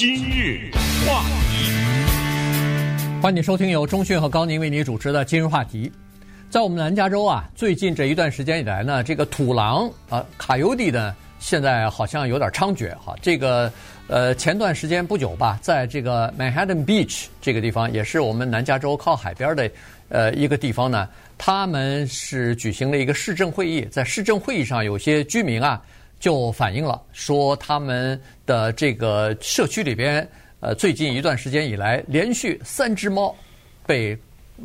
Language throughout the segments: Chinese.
今日话题，欢迎收听由钟讯和高宁为你主持的今日话题。在我们南加州啊，最近这一段时间以来呢，这个土狼啊，卡尤迪呢，现在好像有点猖獗哈。这个呃，前段时间不久吧，在这个 Manhattan Beach 这个地方，也是我们南加州靠海边的呃一个地方呢，他们是举行了一个市政会议，在市政会议上，有些居民啊就反映了，说他们的这个社区里边，呃，最近一段时间以来，连续三只猫被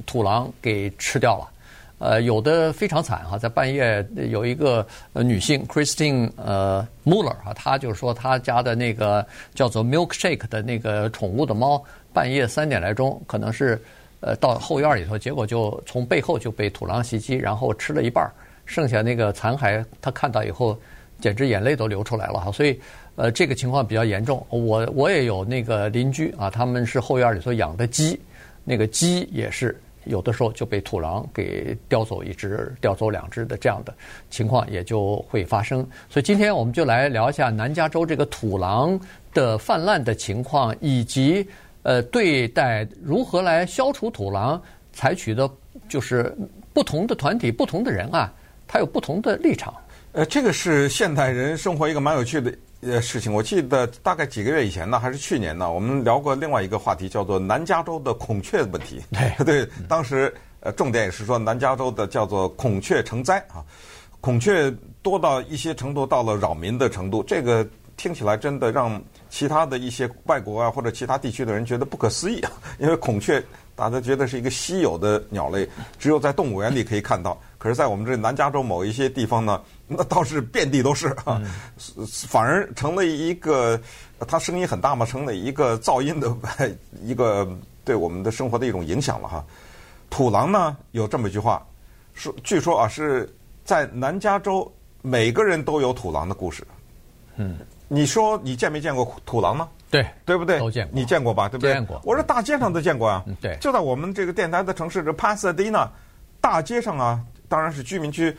土狼给吃掉了。呃，有的非常惨哈，在半夜有一个女性 Christine 呃 Muller 哈，她就说她家的那个叫做 Milkshake 的那个宠物的猫，半夜三点来钟，可能是呃到后院里头，结果就从背后就被土狼袭击，然后吃了一半，剩下那个残骸，她看到以后简直眼泪都流出来了哈，所以呃这个情况比较严重。我我也有那个邻居啊，他们是后院里头养的鸡，那个鸡也是。有的时候就被土狼给叼走一只、叼走两只的这样的情况也就会发生。所以今天我们就来聊一下南加州这个土狼的泛滥的情况，以及呃对待如何来消除土狼采取的，就是不同的团体、不同的人啊，他有不同的立场。呃，这个是现代人生活一个蛮有趣的。呃，事情我记得大概几个月以前呢，还是去年呢，我们聊过另外一个话题，叫做南加州的孔雀问题。对 对，当时呃重点也是说南加州的叫做孔雀成灾啊，孔雀多到一些程度，到了扰民的程度。这个听起来真的让其他的一些外国啊或者其他地区的人觉得不可思议啊，因为孔雀大家觉得是一个稀有的鸟类，只有在动物园里可以看到。可是，在我们这南加州某一些地方呢，那倒是遍地都是啊，反而成了一个，它声音很大嘛，成了一个噪音的一个对我们的生活的一种影响了哈。土狼呢有这么一句话，说据说啊是在南加州每个人都有土狼的故事。嗯，你说你见没见过土狼呢？对，对不对？都见过，你见过吧？对不对？见过。我说大街上都见过啊。嗯，对。就在我们这个电台的城市这 Pasadena 大街上啊。当然是居民区，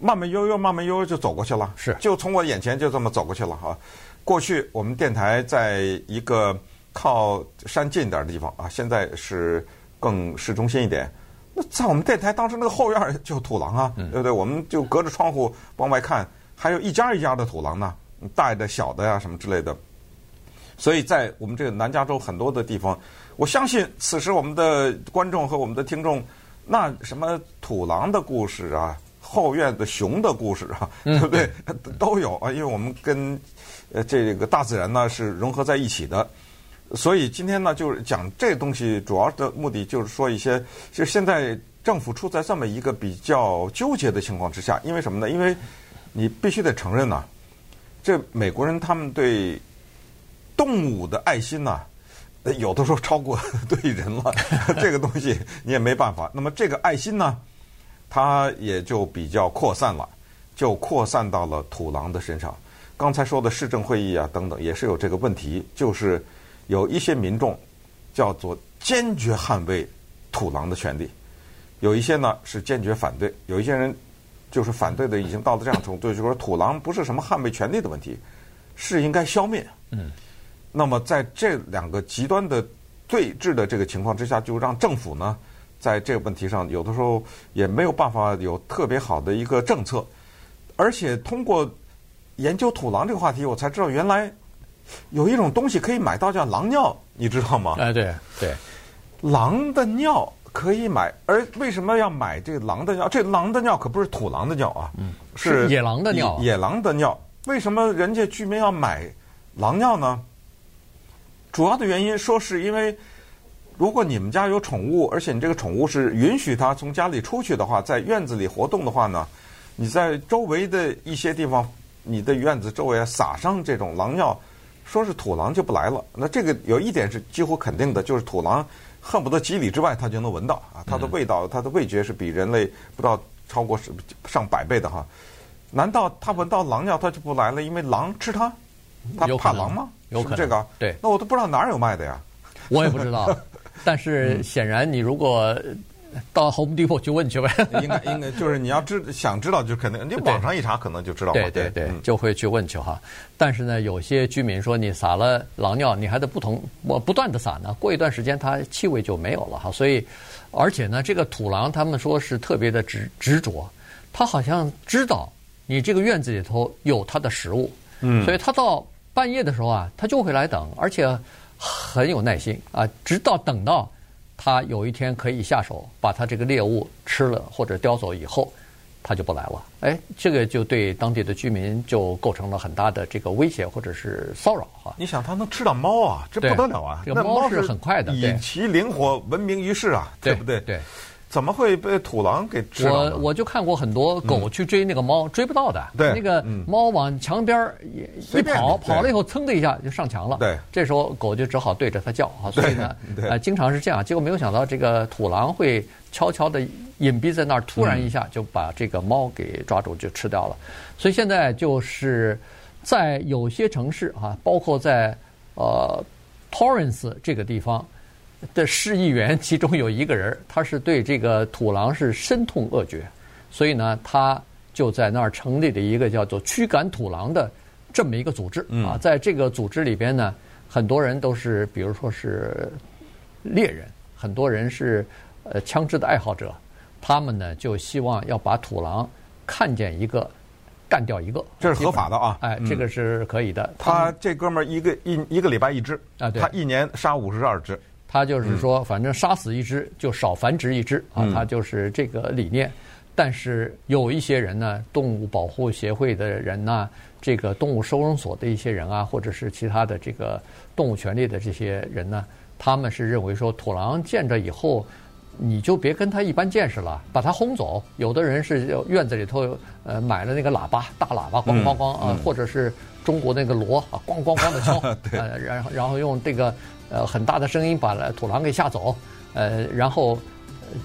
慢慢悠悠、慢慢悠悠就走过去了。是，就从我眼前就这么走过去了哈。过去我们电台在一个靠山近一点的地方啊，现在是更市中心一点。那在我们电台当时那个后院就土狼啊，对不对？我们就隔着窗户往外看，还有一家一家的土狼呢，大的、小的呀什么之类的。所以在我们这个南加州很多的地方，我相信此时我们的观众和我们的听众。那什么土狼的故事啊，后院的熊的故事啊，对不对？都有啊，因为我们跟呃这个大自然呢是融合在一起的，所以今天呢就是讲这东西，主要的目的就是说一些，就现在政府处在这么一个比较纠结的情况之下，因为什么呢？因为你必须得承认呐，这美国人他们对动物的爱心呐。有的时候超过 对人了，这个东西你也没办法。那么这个爱心呢，它也就比较扩散了，就扩散到了土狼的身上。刚才说的市政会议啊等等，也是有这个问题，就是有一些民众叫做坚决捍卫土狼的权利，有一些呢是坚决反对，有一些人就是反对的已经到了这样程度，就是说土狼不是什么捍卫权利的问题，是应该消灭。嗯。那么，在这两个极端的对峙的这个情况之下，就让政府呢，在这个问题上有的时候也没有办法有特别好的一个政策。而且通过研究土狼这个话题，我才知道原来有一种东西可以买到叫狼尿，你知道吗？哎，对对，狼的尿可以买，而为什么要买这个狼的尿？这狼的尿可不是土狼的尿啊，嗯，是野狼的尿。野狼的尿，为什么人家居民要买狼尿呢？主要的原因说是因为，如果你们家有宠物，而且你这个宠物是允许它从家里出去的话，在院子里活动的话呢，你在周围的一些地方，你的院子周围撒上这种狼尿，说是土狼就不来了。那这个有一点是几乎肯定的，就是土狼恨不得几里之外它就能闻到啊，它的味道，它的味觉是比人类不知道超过上百倍的哈。难道它闻到狼尿它就不来了？因为狼吃它，它怕狼吗？有可能这个对，那我都不知道哪儿有卖的呀。我也不知道，但是显然你如果到 Home Depot 去问去呗。应该应该就是你要知想知道就肯定，你网上一查可能就知道。对对对，就会去问去哈。但是呢，有些居民说你撒了狼尿，你还得不同我不断的撒呢，过一段时间它气味就没有了哈。所以，而且呢，这个土狼他们说是特别的执执着，他好像知道你这个院子里头有它的食物，嗯，所以他到半夜的时候啊，他就会来等，而且很有耐心啊，直到等到。他有一天可以下手把他这个猎物吃了或者叼走以后，他就不来了。哎，这个就对当地的居民就构成了很大的这个威胁或者是骚扰哈。你想，他能吃到猫啊，这不得了啊！这个猫是很快的，以其灵活闻名于世啊，对不对？对。怎么会被土狼给吃了？我我就看过很多狗去追那个猫，追不到的。对，那个猫往墙边一跑，跑了以后噌的一下就上墙了。对，这时候狗就只好对着它叫啊。所以呢，呃，经常是这样。结果没有想到，这个土狼会悄悄的隐蔽在那儿，突然一下就把这个猫给抓住，就吃掉了。所以现在就是在有些城市啊，包括在呃 Torrance 这个地方。的市议员其中有一个人，他是对这个土狼是深痛恶绝，所以呢，他就在那儿成立了一个叫做“驱赶土狼”的这么一个组织啊。在这个组织里边呢，很多人都是，比如说是猎人，很多人是呃枪支的爱好者，他们呢就希望要把土狼看见一个干掉一个，这是合法的啊！哎，这个是可以的。他这哥们儿一个一一个礼拜一只啊，他一年杀五十二只。他就是说，反正杀死一只就少繁殖一只啊，他就是这个理念。但是有一些人呢，动物保护协会的人呢，这个动物收容所的一些人啊，或者是其他的这个动物权利的这些人呢，他们是认为说，土狼见着以后，你就别跟他一般见识了，把他轰走。有的人是院子里头呃买了那个喇叭，大喇叭，咣咣咣啊，或者是中国那个锣啊，咣咣咣的敲，呃，然后然后用这个。呃，很大的声音把土狼给吓走，呃，然后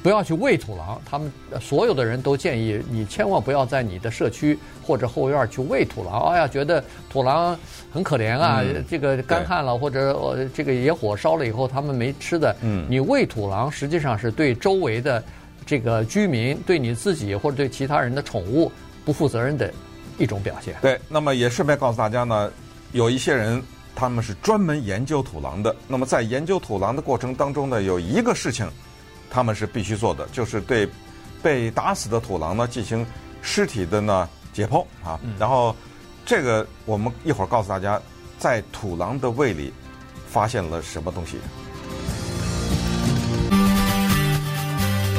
不要去喂土狼。他们所有的人都建议你千万不要在你的社区或者后院去喂土狼。哎呀，觉得土狼很可怜啊，嗯、这个干旱了或者呃这个野火烧了以后他们没吃的。嗯，你喂土狼实际上是对周围的这个居民、对你自己或者对其他人的宠物不负责任的一种表现。对，那么也顺便告诉大家呢，有一些人。他们是专门研究土狼的。那么在研究土狼的过程当中呢，有一个事情，他们是必须做的，就是对被打死的土狼呢进行尸体的呢解剖啊。然后这个我们一会儿告诉大家，在土狼的胃里发现了什么东西。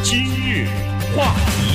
今日话题。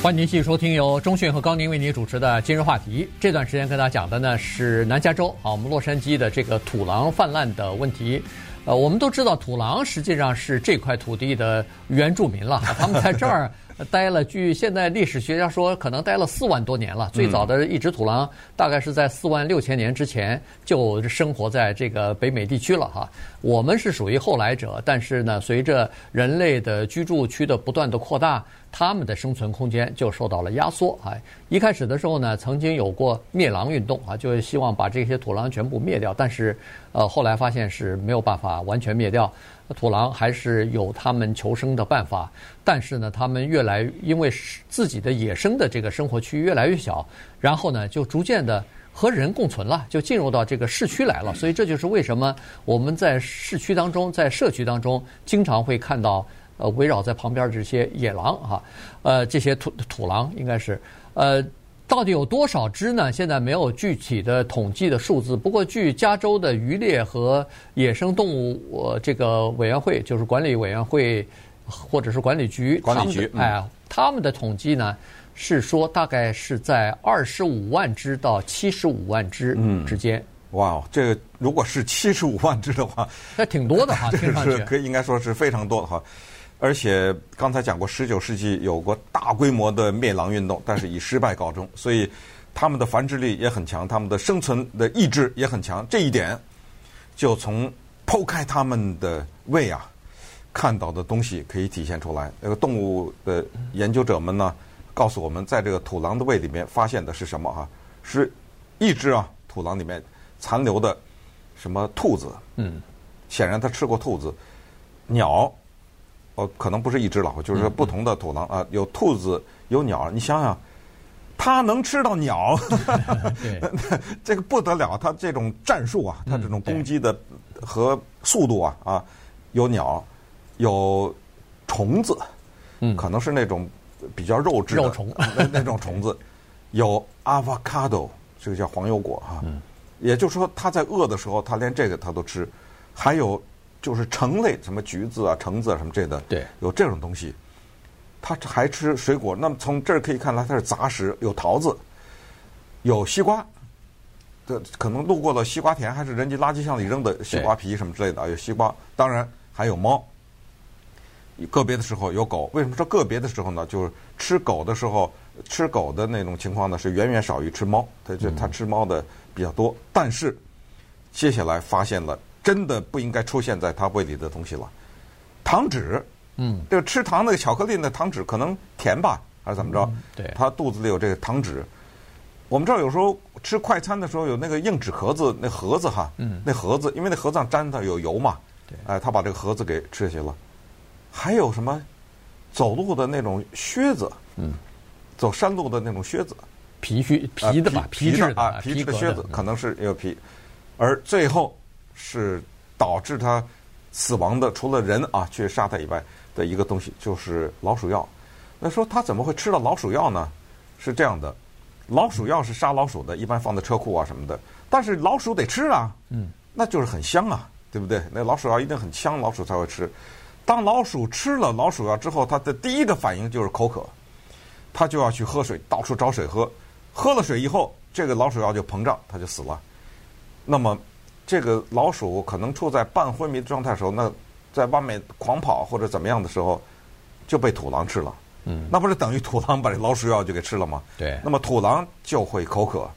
欢迎您继续收听由中讯和高宁为您主持的《今日话题》。这段时间跟大家讲的呢是南加州啊，我们洛杉矶的这个土狼泛滥的问题。呃，我们都知道土狼实际上是这块土地的原住民了，他们在这儿。待了，据现在历史学家说，可能待了四万多年了。最早的一只土狼，大概是在四万六千年之前就生活在这个北美地区了哈。我们是属于后来者，但是呢，随着人类的居住区的不断的扩大，他们的生存空间就受到了压缩啊。一开始的时候呢，曾经有过灭狼运动啊，就是希望把这些土狼全部灭掉，但是呃，后来发现是没有办法完全灭掉。土狼还是有他们求生的办法，但是呢，他们越来因为自己的野生的这个生活区越来越小，然后呢，就逐渐的和人共存了，就进入到这个市区来了。所以这就是为什么我们在市区当中，在社区当中，经常会看到呃围绕在旁边这些野狼哈，呃这些土土狼应该是呃。到底有多少只呢？现在没有具体的统计的数字。不过，据加州的渔猎和野生动物呃这个委员会，就是管理委员会或者是管理局，管理局，哎，他们的统计呢是说，大概是在二十五万只到七十五万只之间。哇，这个如果是七十五万只的话，那挺多的哈，听上去可以应该说是非常多的哈。而且刚才讲过，十九世纪有过大规模的灭狼运动，但是以失败告终。所以他们的繁殖力也很强，他们的生存的意志也很强。这一点就从剖开他们的胃啊，看到的东西可以体现出来。那个动物的研究者们呢，告诉我们，在这个土狼的胃里面发现的是什么？啊，是一只啊，土狼里面残留的什么兔子？嗯，显然他吃过兔子、鸟。哦，可能不是一只老虎，就是说不同的土狼啊，有兔子，有鸟。你想想，它能吃到鸟 这个不得了。它这种战术啊，它这种攻击的和速度啊啊，有鸟，有虫子，嗯，可能是那种比较肉质的肉虫那那种虫子，有 avocado，这个叫黄油果哈。也就是说，它在饿的时候，它连这个它都吃，还有。就是橙类，什么橘子啊、橙子啊什么这的，对，有这种东西。它还吃水果，那么从这儿可以看来，它是杂食，有桃子，有西瓜。这可能路过了西瓜田，还是人家垃圾箱里扔的西瓜皮什么之类的啊，有西瓜。当然还有猫。个别的时候有狗。为什么说个别的时候呢？就是吃狗的时候，吃狗的那种情况呢，是远远少于吃猫。它就它吃猫的比较多。但是接下来发现了。真的不应该出现在他胃里的东西了，糖脂，嗯，这个吃糖那个巧克力那糖脂可能甜吧，还是怎么着？嗯、对，他肚子里有这个糖脂。我们这儿有时候吃快餐的时候有那个硬纸壳子，那盒子哈，嗯，那盒子因为那盒子上沾的有油嘛，对，哎，他把这个盒子给吃下去了。还有什么走路的那种靴子，嗯，走山路的那种靴子，皮靴皮的吧，皮质啊，皮质的靴子可能是有皮，而最后。是导致他死亡的，除了人啊去杀他以外的一个东西，就是老鼠药。那说他怎么会吃到老鼠药呢？是这样的，老鼠药是杀老鼠的，一般放在车库啊什么的。但是老鼠得吃啊，嗯，那就是很香啊，对不对？那老鼠药一定很香，老鼠才会吃。当老鼠吃了老鼠药之后，它的第一个反应就是口渴，它就要去喝水，到处找水喝。喝了水以后，这个老鼠药就膨胀，它就死了。那么。这个老鼠可能处在半昏迷的状态的时候，那在外面狂跑或者怎么样的时候，就被土狼吃了。嗯，那不是等于土狼把这老鼠药就给吃了吗？对。那么土狼就会口渴，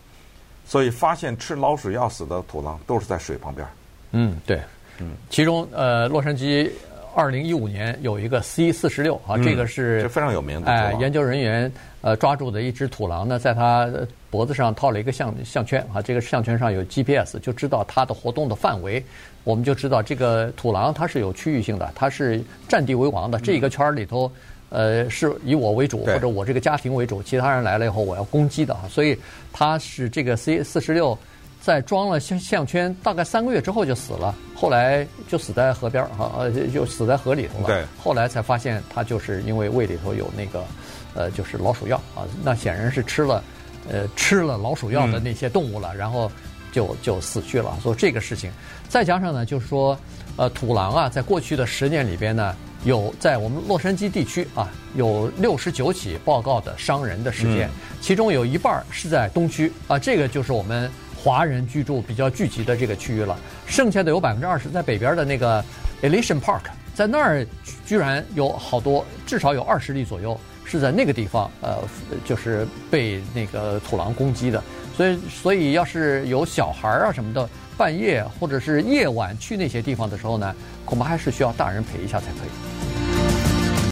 所以发现吃老鼠药死的土狼都是在水旁边。嗯，对。嗯，其中呃，洛杉矶二零一五年有一个 C 四十六啊，这个是非常有名的。哎，研究人员呃抓住的一只土狼呢，在它。脖子上套了一个项项圈啊，这个项圈上有 GPS，就知道它的活动的范围。我们就知道这个土狼它是有区域性的，它是占地为王的。这一个圈里头，呃，是以我为主或者我这个家庭为主，其他人来了以后我要攻击的啊。所以它是这个 C 四十六在装了项项圈，大概三个月之后就死了，后来就死在河边哈，呃，就死在河里头了。对，后来才发现他就是因为胃里头有那个呃，就是老鼠药啊，那显然是吃了。呃，吃了老鼠药的那些动物了，嗯、然后就就死去了。所以这个事情，再加上呢，就是说，呃，土狼啊，在过去的十年里边呢，有在我们洛杉矶地区啊，有六十九起报告的伤人的事件，嗯、其中有一半是在东区啊，这个就是我们华人居住比较聚集的这个区域了。剩下的有百分之二十在北边的那个 Elysian Park，在那儿居然有好多，至少有二十例左右。是在那个地方，呃，就是被那个土狼攻击的，所以，所以要是有小孩啊什么的，半夜或者是夜晚去那些地方的时候呢，恐怕还是需要大人陪一下才可以。